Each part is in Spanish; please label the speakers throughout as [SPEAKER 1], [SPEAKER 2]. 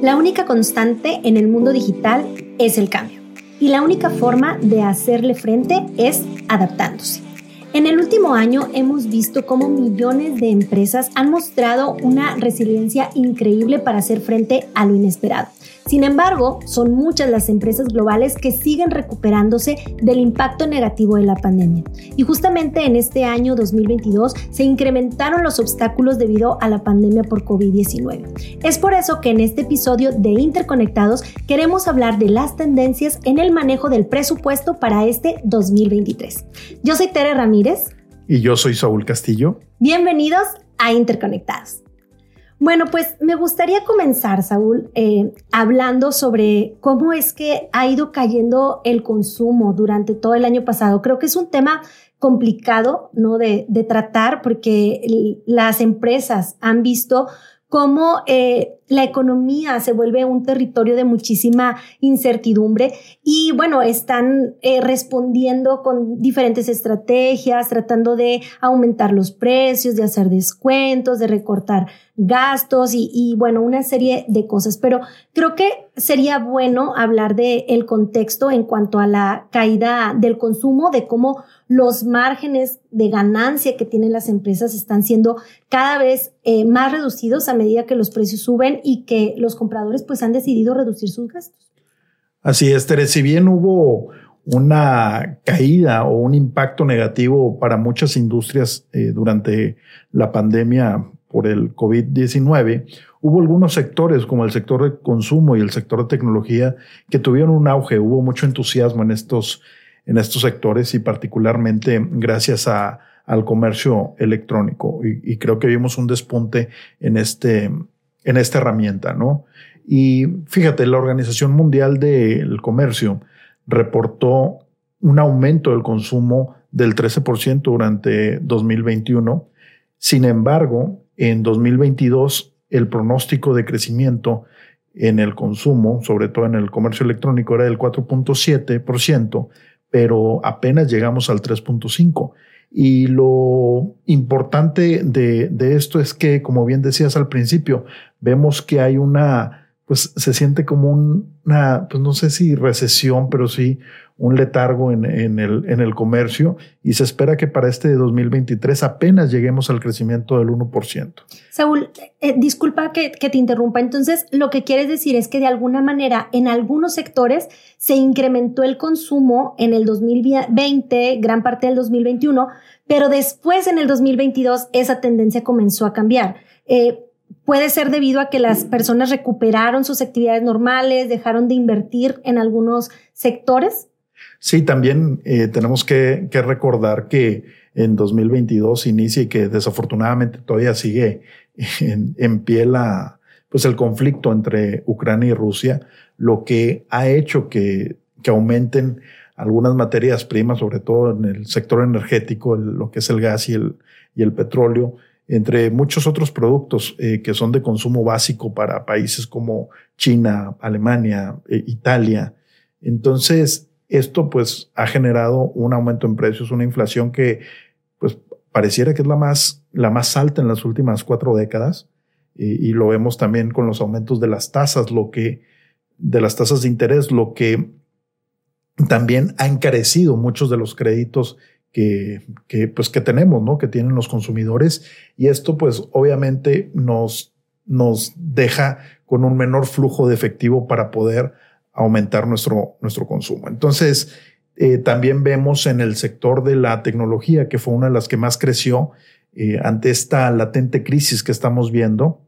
[SPEAKER 1] La única constante en el mundo digital es el cambio y la única forma de hacerle frente es adaptándose. En el último año hemos visto cómo millones de empresas han mostrado una resiliencia increíble para hacer frente a lo inesperado. Sin embargo, son muchas las empresas globales que siguen recuperándose del impacto negativo de la pandemia. Y justamente en este año 2022 se incrementaron los obstáculos debido a la pandemia por COVID-19. Es por eso que en este episodio de Interconectados queremos hablar de las tendencias en el manejo del presupuesto para este 2023. Yo soy Tere Ramírez.
[SPEAKER 2] Y yo soy Saúl Castillo.
[SPEAKER 1] Bienvenidos a Interconectados. Bueno, pues me gustaría comenzar, Saúl, eh, hablando sobre cómo es que ha ido cayendo el consumo durante todo el año pasado. Creo que es un tema complicado, ¿no? De, de tratar porque las empresas han visto cómo eh, la economía se vuelve un territorio de muchísima incertidumbre y bueno, están eh, respondiendo con diferentes estrategias, tratando de aumentar los precios, de hacer descuentos, de recortar gastos y, bueno, una serie de cosas. Pero creo que sería bueno hablar del el contexto en cuanto a la caída del consumo, de cómo los márgenes de ganancia que tienen las empresas están siendo cada vez eh, más reducidos a medida que los precios suben y que los compradores pues han decidido reducir sus gastos.
[SPEAKER 2] Así es, Tere, si bien hubo una caída o un impacto negativo para muchas industrias eh, durante la pandemia por el COVID-19, hubo algunos sectores como el sector de consumo y el sector de tecnología que tuvieron un auge, hubo mucho entusiasmo en estos, en estos sectores y particularmente gracias a, al comercio electrónico. Y, y, creo que vimos un despunte en, este, en esta herramienta, ¿no? Y fíjate, la Organización Mundial del Comercio reportó un aumento del consumo del 13% durante 2021. Sin embargo, en 2022 el pronóstico de crecimiento en el consumo, sobre todo en el comercio electrónico, era del 4.7%, pero apenas llegamos al 3.5%. Y lo importante de, de, esto es que, como bien decías al principio, vemos que hay una, pues se siente como una, pues no sé si recesión, pero sí un letargo en, el, en el comercio y se espera que para este 2023 apenas lleguemos al crecimiento del 1%.
[SPEAKER 1] Saúl, eh, disculpa que, que, te interrumpa. Entonces, lo que quieres decir es que de alguna manera en algunos sectores se incrementó el consumo en el 2020, gran parte del 2021, pero después en el 2022 esa tendencia comenzó a cambiar. Eh, puede ser debido a que las personas recuperaron sus actividades normales, dejaron de invertir en algunos sectores.
[SPEAKER 2] Sí, también eh, tenemos que, recordar que en 2022 inicia y que desafortunadamente todavía sigue en, en pie la, pues el conflicto entre Ucrania y Rusia, lo que ha hecho que, que aumenten algunas materias primas, sobre todo en el sector energético, lo que es el gas y el, y el petróleo, entre muchos otros productos eh, que son de consumo básico para países como China, Alemania, eh, Italia. Entonces, esto pues ha generado un aumento en precios, una inflación que pues pareciera que es la más, la más alta en las últimas cuatro décadas. Y, y lo vemos también con los aumentos de las tasas, lo que, de las tasas de interés, lo que también ha encarecido muchos de los créditos que, que, pues, que tenemos, ¿no? Que tienen los consumidores. Y esto, pues, obviamente nos, nos deja con un menor flujo de efectivo para poder aumentar nuestro, nuestro consumo. Entonces, eh, también vemos en el sector de la tecnología, que fue una de las que más creció eh, ante esta latente crisis que estamos viendo,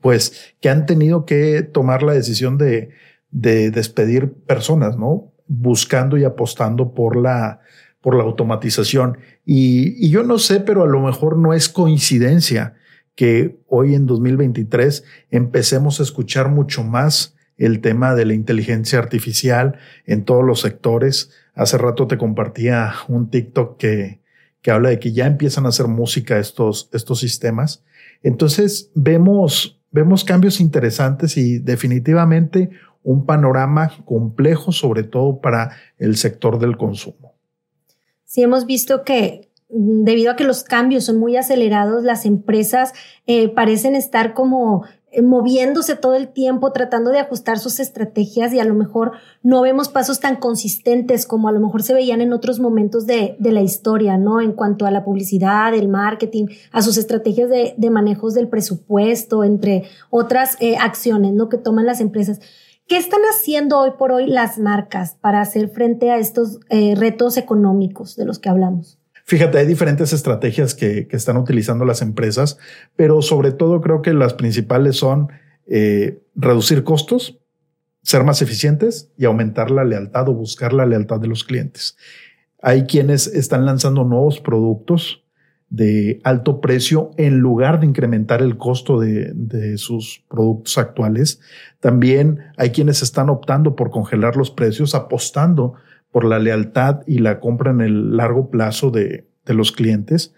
[SPEAKER 2] pues que han tenido que tomar la decisión de, de despedir personas, ¿no? Buscando y apostando por la, por la automatización. Y, y yo no sé, pero a lo mejor no es coincidencia que hoy en 2023 empecemos a escuchar mucho más el tema de la inteligencia artificial en todos los sectores. Hace rato te compartía un TikTok que, que habla de que ya empiezan a hacer música estos, estos sistemas. Entonces vemos, vemos cambios interesantes y definitivamente un panorama complejo, sobre todo para el sector del consumo.
[SPEAKER 1] Sí, hemos visto que debido a que los cambios son muy acelerados, las empresas eh, parecen estar como eh, moviéndose todo el tiempo, tratando de ajustar sus estrategias y a lo mejor no vemos pasos tan consistentes como a lo mejor se veían en otros momentos de, la historia, ¿no? En cuanto a la publicidad, el marketing, a sus estrategias de, de manejos del presupuesto, entre otras eh, acciones, ¿no? Que toman las empresas. ¿Qué están haciendo hoy por hoy las marcas para hacer frente a estos eh, retos económicos de los que hablamos?
[SPEAKER 2] Fíjate, hay diferentes estrategias que, están utilizando las empresas, pero sobre todo creo que las principales son eh, reducir costos, ser más eficientes y aumentar la lealtad o buscar la lealtad de los clientes. Hay quienes están lanzando nuevos productos de alto precio en lugar de incrementar el costo de, de, sus productos actuales. También hay quienes están optando por congelar los precios, apostando por la lealtad y la compra en el largo plazo de, los clientes.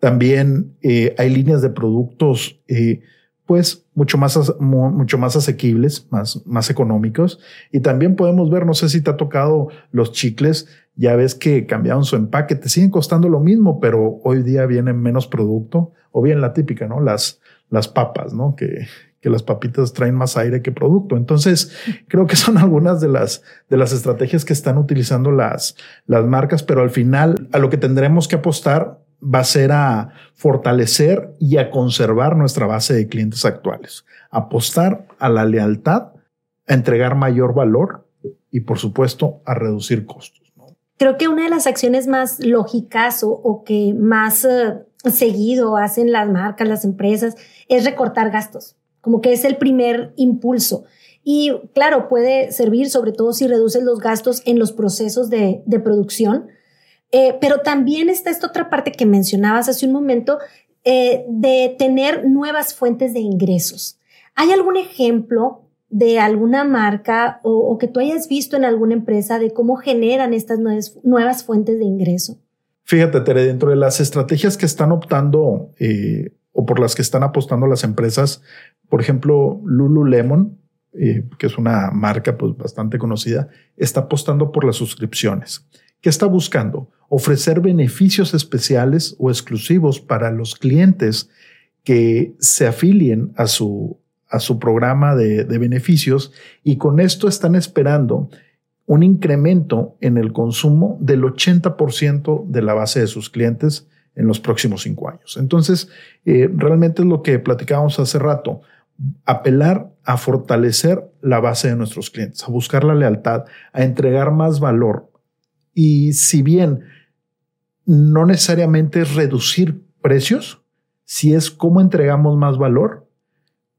[SPEAKER 2] También eh, hay líneas de productos, eh, pues mucho más, mucho más asequibles, más, más económicos. Y también podemos ver, no sé si te ha tocado los chicles, ya ves que cambiaron su empaque, te siguen costando lo mismo, pero hoy día viene menos producto, o bien la típica, ¿no? Las, las papas, ¿no? Que, que las papitas traen más aire que producto. Entonces, creo que son algunas de las, de las estrategias que están utilizando las, las marcas, pero al final a lo que tendremos que apostar va a ser a fortalecer y a conservar nuestra base de clientes actuales, apostar a la lealtad, a entregar mayor valor y por supuesto a reducir costos.
[SPEAKER 1] Creo que una de las acciones más lógicas o, que más eh, seguido hacen las marcas, las empresas, es recortar gastos como que es el primer impulso. Y claro, puede servir sobre todo si reduces los gastos en los procesos de, producción, eh, pero también está esta otra parte que mencionabas hace un momento eh, de tener nuevas fuentes de ingresos. ¿Hay algún ejemplo de alguna marca o, que tú hayas visto en alguna empresa de cómo generan estas nuevas, fuentes de ingreso?
[SPEAKER 2] Fíjate, Tere, dentro de las estrategias que están optando eh, o por las que están apostando las empresas, por ejemplo, Lululemon, que es una marca pues, bastante conocida, está apostando por las suscripciones. ¿Qué está buscando? Ofrecer beneficios especiales o exclusivos para los clientes que se afilien a su, a su programa de, de beneficios y con esto están esperando un incremento en el consumo del 80% de la base de sus clientes en los próximos cinco años. Entonces, eh, realmente es lo que platicábamos hace rato, apelar a fortalecer la base de nuestros clientes, a buscar la lealtad, a entregar más valor. Y si bien no necesariamente es reducir precios, si es cómo entregamos más valor,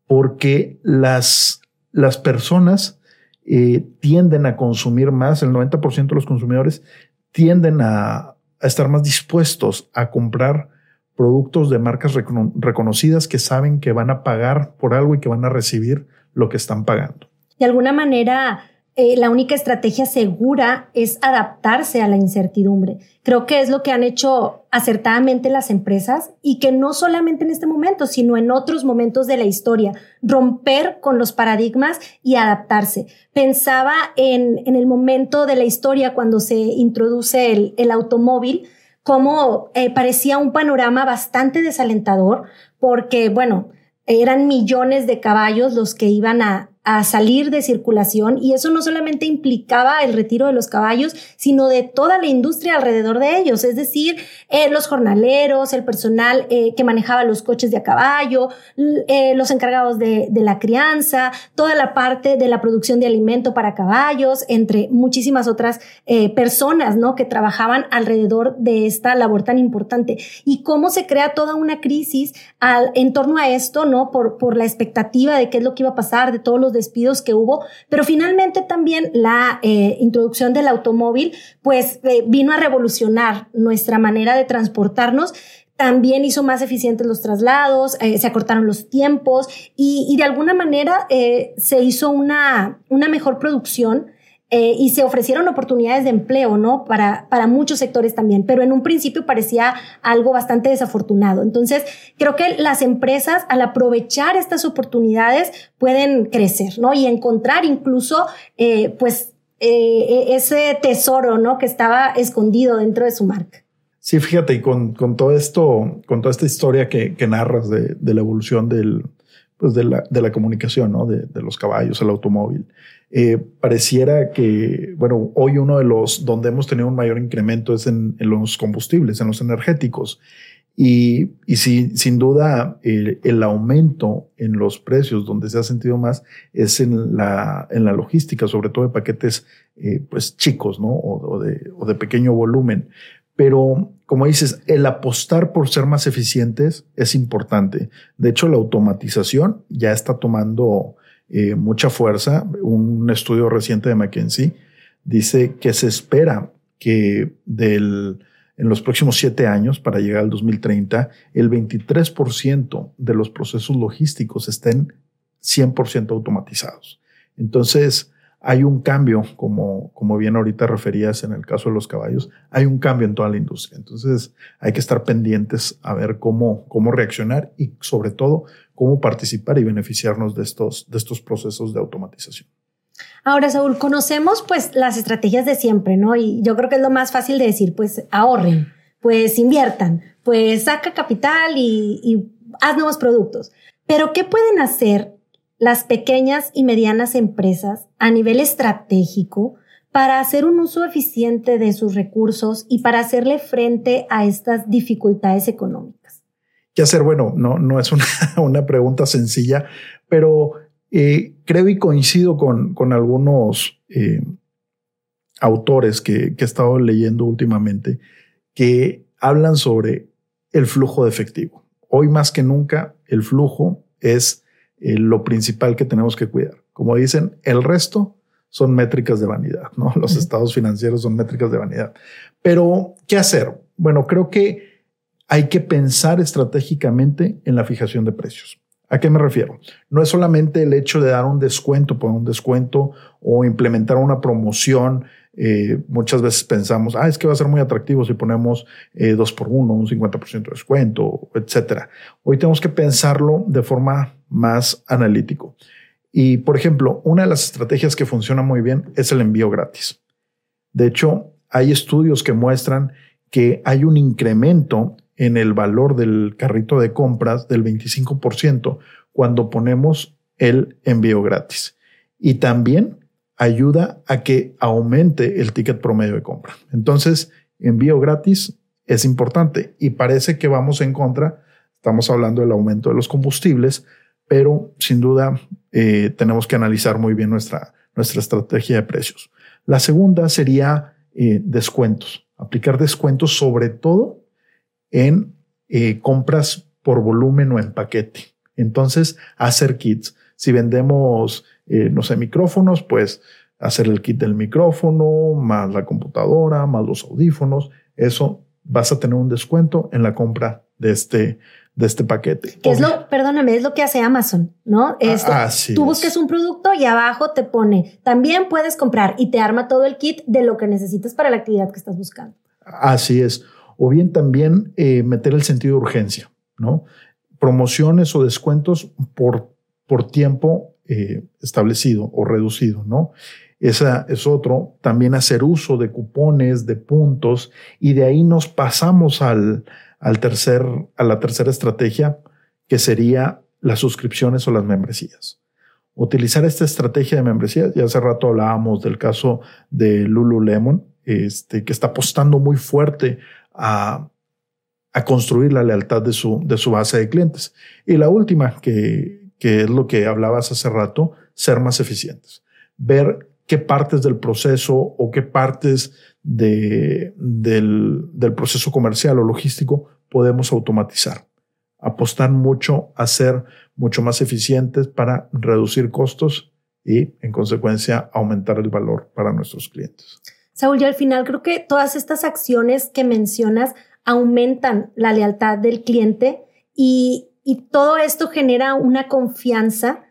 [SPEAKER 2] porque las, las personas eh, tienden a consumir más, el 90% de los consumidores tienden a, a estar más dispuestos a comprar productos de marcas reconocidas que saben que van a pagar por algo y que van a recibir lo que están pagando.
[SPEAKER 1] De alguna manera, eh, la única estrategia segura es adaptarse a la incertidumbre. Creo que es lo que han hecho acertadamente las empresas y que no solamente en este momento, sino en otros momentos de la historia, romper con los paradigmas y adaptarse. Pensaba en, en el momento de la historia cuando se introduce el, el automóvil, como eh, parecía un panorama bastante desalentador, porque, bueno, eran millones de caballos los que iban a, a salir de circulación y eso no solamente implicaba el retiro de los caballos, sino de toda la industria alrededor de ellos, es decir, eh, los jornaleros, el personal eh, que manejaba los coches de a caballo, eh, los encargados de, de, la crianza, toda la parte de la producción de alimento para caballos, entre muchísimas otras personas, ¿no? Que trabajaban alrededor de esta labor tan importante y cómo se crea toda una crisis al, en torno a esto, ¿no? Por, por la expectativa de qué es lo que iba a pasar, de todos los despidos que hubo, pero finalmente también la eh, introducción del automóvil, pues eh, vino a revolucionar nuestra manera de transportarnos también hizo más eficientes los traslados, eh, se acortaron los tiempos y, de alguna manera se hizo una, una mejor producción eh, y se ofrecieron oportunidades de empleo, ¿no? Para, para muchos sectores también, pero en un principio parecía algo bastante desafortunado. Entonces, creo que las empresas, al aprovechar estas oportunidades, pueden crecer, ¿no? Y encontrar incluso, eh, pues, eh, ese tesoro, ¿no? Que estaba escondido dentro de su marca.
[SPEAKER 2] Sí, fíjate, y con, con todo esto, con toda esta historia que, que narras de, de la evolución del, pues de, la, de la comunicación, ¿no? de, de los caballos, el automóvil. Eh, pareciera que, bueno, hoy uno de los donde hemos tenido un mayor incremento es en, en los combustibles, en los energéticos. Y, y sí, sin duda, el, el, aumento en los precios donde se ha sentido más es en la, en la logística, sobre todo de paquetes eh, pues chicos, ¿no? O, de, o de pequeño volumen. Pero, como dices, el apostar por ser más eficientes es importante. De hecho, la automatización ya está tomando eh, mucha fuerza. Un estudio reciente de McKinsey dice que se espera que del en los próximos siete años, para llegar al 2030, el 23% de los procesos logísticos estén 100% automatizados. Entonces, hay un cambio, como, como bien ahorita referías en el caso de los caballos, hay un cambio en toda la industria. Entonces, hay que estar pendientes a ver cómo, cómo reaccionar y sobre todo cómo participar y beneficiarnos de estos, de estos procesos de automatización.
[SPEAKER 1] Ahora, Saúl, conocemos pues las estrategias de siempre, ¿no? Y yo creo que es lo más fácil de decir, pues ahorren, pues inviertan, pues saca capital y, y haz nuevos productos. Pero, ¿qué pueden hacer las pequeñas y medianas empresas a nivel estratégico para hacer un uso eficiente de sus recursos y para hacerle frente a estas dificultades económicas?
[SPEAKER 2] ¿Qué hacer? Bueno, no, no es una, una pregunta sencilla, pero eh, creo y coincido con, con algunos eh, autores que, que, he estado leyendo últimamente que hablan sobre el flujo de efectivo. Hoy más que nunca, el flujo es eh, lo principal que tenemos que cuidar. Como dicen, el resto son métricas de vanidad, ¿no? Los estados financieros son métricas de vanidad. Pero, ¿qué hacer? Bueno, creo que hay que pensar estratégicamente en la fijación de precios. ¿A qué me refiero? No es solamente el hecho de dar un descuento por un descuento o implementar una promoción. Eh, muchas veces pensamos, ah, es que va a ser muy atractivo si ponemos eh, dos por uno, un 50% de descuento, etcétera. Hoy tenemos que pensarlo de forma más analítico. Y, por ejemplo, una de las estrategias que funciona muy bien es el envío gratis. De hecho, hay estudios que muestran que hay un incremento en el valor del carrito de compras del 25% cuando ponemos el envío gratis. Y también ayuda a que aumente el ticket promedio de compra. Entonces, envío gratis es importante y parece que vamos en contra. Estamos hablando del aumento de los combustibles, pero sin duda eh, tenemos que analizar muy bien nuestra, nuestra estrategia de precios. La segunda sería eh, descuentos, aplicar descuentos sobre todo en eh, compras por volumen o en paquete. Entonces, hacer kits. Si vendemos, eh, no sé, micrófonos, pues hacer el kit del micrófono, más la computadora, más los audífonos. Eso vas a tener un descuento en la compra de este, de este paquete.
[SPEAKER 1] Que es lo, perdóname, es lo que hace Amazon, ¿no? Esto, tú busques un producto y abajo te pone, también puedes comprar y te arma todo el kit de lo que necesitas para la actividad que estás buscando.
[SPEAKER 2] Así es o bien también eh, meter el sentido de urgencia, ¿no? Promociones o descuentos por, por tiempo eh, establecido o reducido, ¿no? Esa es otro. También hacer uso de cupones, de puntos, y de ahí nos pasamos al, al tercer, a la tercera estrategia, que sería las suscripciones o las membresías. Utilizar esta estrategia de membresías, ya hace rato hablábamos del caso de Lululemon, este, que está apostando muy fuerte a, construir la lealtad de su, de su base de clientes. Y la última, que, que es lo que hablabas hace rato, ser más eficientes. Ver qué partes del proceso o qué partes de, del, proceso comercial o logístico podemos automatizar. Apostar mucho a ser mucho más eficientes para reducir costos y, en consecuencia, aumentar el valor para nuestros clientes.
[SPEAKER 1] Saúl, yo al final creo que todas estas acciones que mencionas aumentan la lealtad del cliente y, todo esto genera una confianza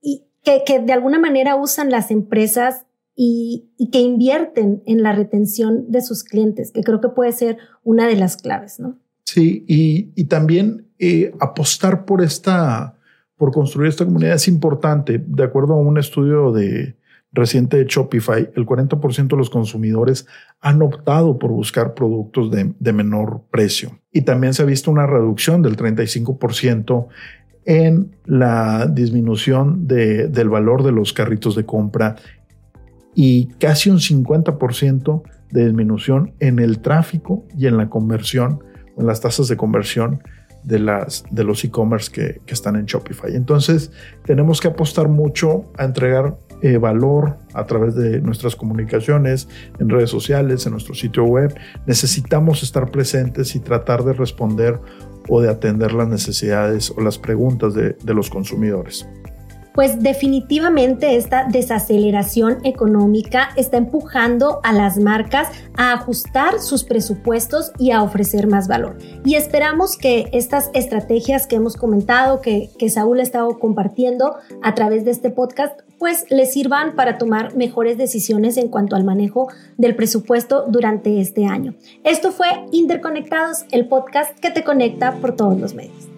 [SPEAKER 1] y que, de alguna manera usan las empresas y, que invierten en la retención de sus clientes, que creo que puede ser una de las claves, ¿no?
[SPEAKER 2] Sí, y, también eh, apostar por esta, por construir esta comunidad es importante. De acuerdo a un estudio de, reciente de Shopify, el 40% de los consumidores han optado por buscar productos de, menor precio. Y también se ha visto una reducción del 35% en la disminución del valor de los carritos de compra y casi un 50% de disminución en el tráfico y en la conversión, en las tasas de conversión de, las, de los e-commerce que, que, están en Shopify. Entonces, tenemos que apostar mucho a entregar eh, valor a través de nuestras comunicaciones, en redes sociales, en nuestro sitio web. Necesitamos estar presentes y tratar de responder o de atender las necesidades o las preguntas de, de los consumidores
[SPEAKER 1] pues definitivamente esta desaceleración económica está empujando a las marcas a ajustar sus presupuestos y a ofrecer más valor. Y esperamos que estas estrategias que hemos comentado, que, que Saúl ha estado compartiendo a través de este podcast, pues les sirvan para tomar mejores decisiones en cuanto al manejo del presupuesto durante este año. Esto fue Interconectados, el podcast que te conecta por todos los medios.